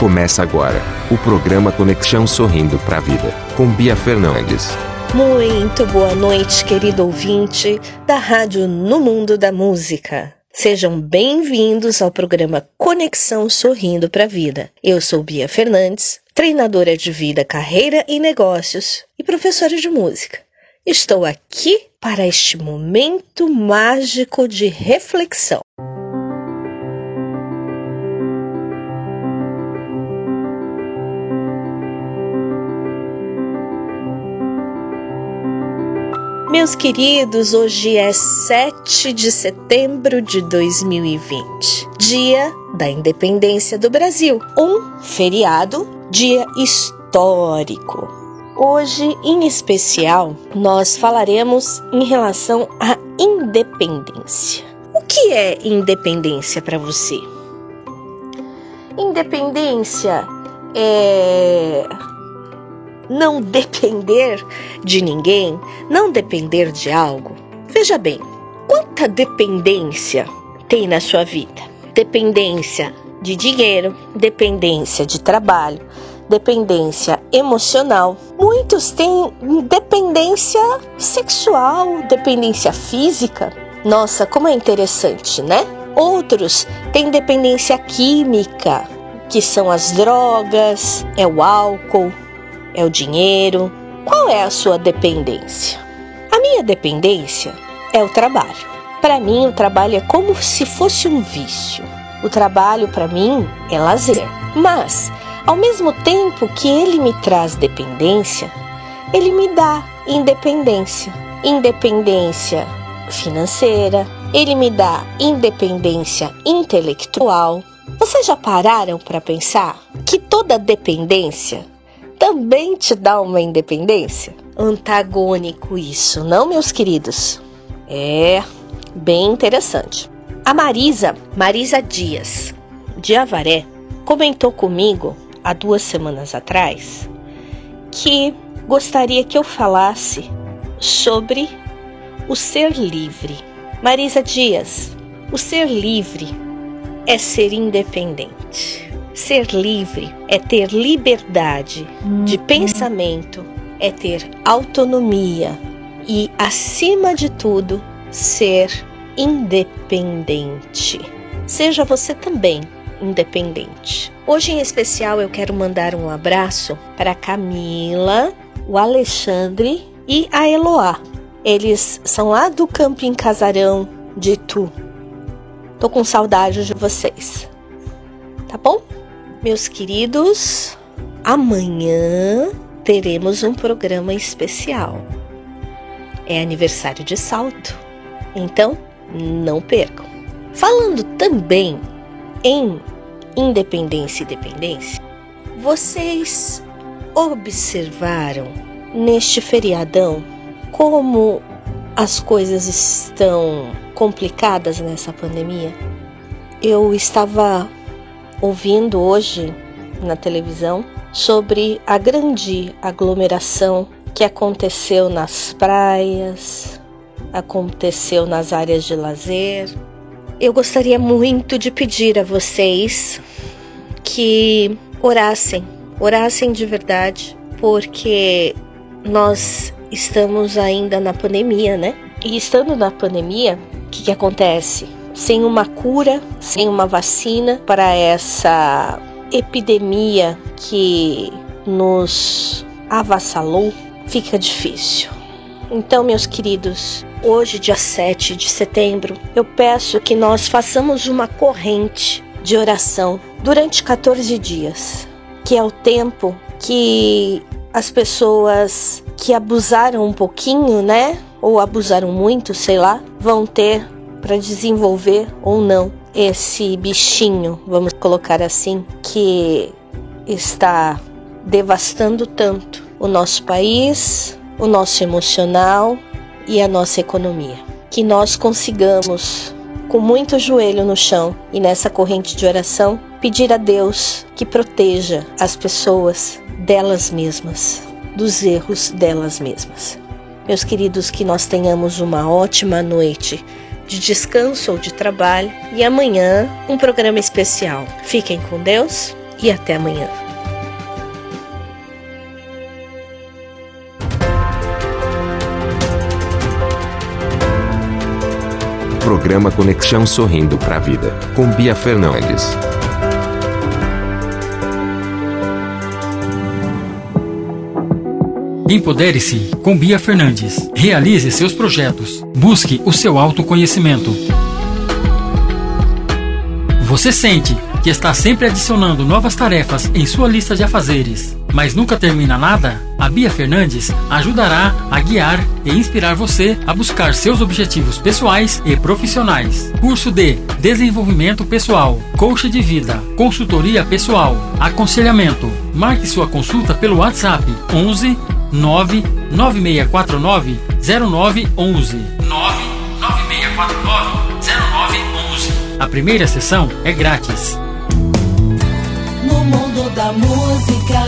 Começa agora o programa Conexão Sorrindo para a Vida, com Bia Fernandes. Muito boa noite, querido ouvinte da Rádio No Mundo da Música. Sejam bem-vindos ao programa Conexão Sorrindo para a Vida. Eu sou Bia Fernandes, treinadora de vida, carreira e negócios e professora de música. Estou aqui para este momento mágico de reflexão. Meus queridos, hoje é 7 de setembro de 2020, dia da independência do Brasil, um feriado, dia histórico. Hoje, em especial, nós falaremos em relação à independência. O que é independência para você? Independência é não depender de ninguém, não depender de algo. Veja bem, quanta dependência tem na sua vida? Dependência de dinheiro, dependência de trabalho, dependência emocional. Muitos têm dependência sexual, dependência física. Nossa, como é interessante, né? Outros têm dependência química, que são as drogas, é o álcool, é o dinheiro? Qual é a sua dependência? A minha dependência é o trabalho. Para mim, o trabalho é como se fosse um vício. O trabalho, para mim, é lazer. Mas, ao mesmo tempo que ele me traz dependência, ele me dá independência. Independência financeira, ele me dá independência intelectual. Vocês já pararam para pensar que toda dependência também te dá uma independência? Antagônico isso, não, meus queridos? É bem interessante. A Marisa, Marisa Dias, de Avaré, comentou comigo há duas semanas atrás que gostaria que eu falasse sobre o ser livre. Marisa Dias, o ser livre é ser independente. Ser livre é ter liberdade de uhum. pensamento, é ter autonomia e, acima de tudo, ser independente. Seja você também independente. Hoje, em especial, eu quero mandar um abraço para Camila, o Alexandre e a Eloá. Eles são lá do Camping Casarão de Tu. Tô com saudade de vocês. Tá bom? Meus queridos, amanhã teremos um programa especial. É aniversário de salto, então não percam. Falando também em independência e dependência, vocês observaram neste feriadão como as coisas estão complicadas nessa pandemia? Eu estava ouvindo hoje na televisão sobre a grande aglomeração que aconteceu nas praias, aconteceu nas áreas de lazer. Eu gostaria muito de pedir a vocês que orassem, orassem de verdade, porque nós estamos ainda na pandemia, né? E estando na pandemia, o que, que acontece? Sem uma cura, sem uma vacina para essa epidemia que nos avassalou, fica difícil. Então, meus queridos, hoje, dia 7 de setembro, eu peço que nós façamos uma corrente de oração durante 14 dias, que é o tempo que as pessoas que abusaram um pouquinho, né? Ou abusaram muito, sei lá, vão ter para desenvolver ou não esse bichinho, vamos colocar assim, que está devastando tanto o nosso país, o nosso emocional e a nossa economia. Que nós consigamos, com muito joelho no chão e nessa corrente de oração, pedir a Deus que proteja as pessoas delas mesmas, dos erros delas mesmas. Meus queridos, que nós tenhamos uma ótima noite de descanso ou de trabalho e amanhã um programa especial. Fiquem com Deus e até amanhã. Programa Conexão Sorrindo para a Vida, com Bia Fernandes. Empodere-se com Bia Fernandes. Realize seus projetos. Busque o seu autoconhecimento. Você sente que está sempre adicionando novas tarefas em sua lista de afazeres, mas nunca termina nada? A Bia Fernandes ajudará a guiar e inspirar você a buscar seus objetivos pessoais e profissionais. Curso de Desenvolvimento Pessoal, Coach de Vida, Consultoria Pessoal, Aconselhamento. Marque sua consulta pelo WhatsApp 11 99649 0911. 99649 0911. A primeira sessão é grátis. No mundo da música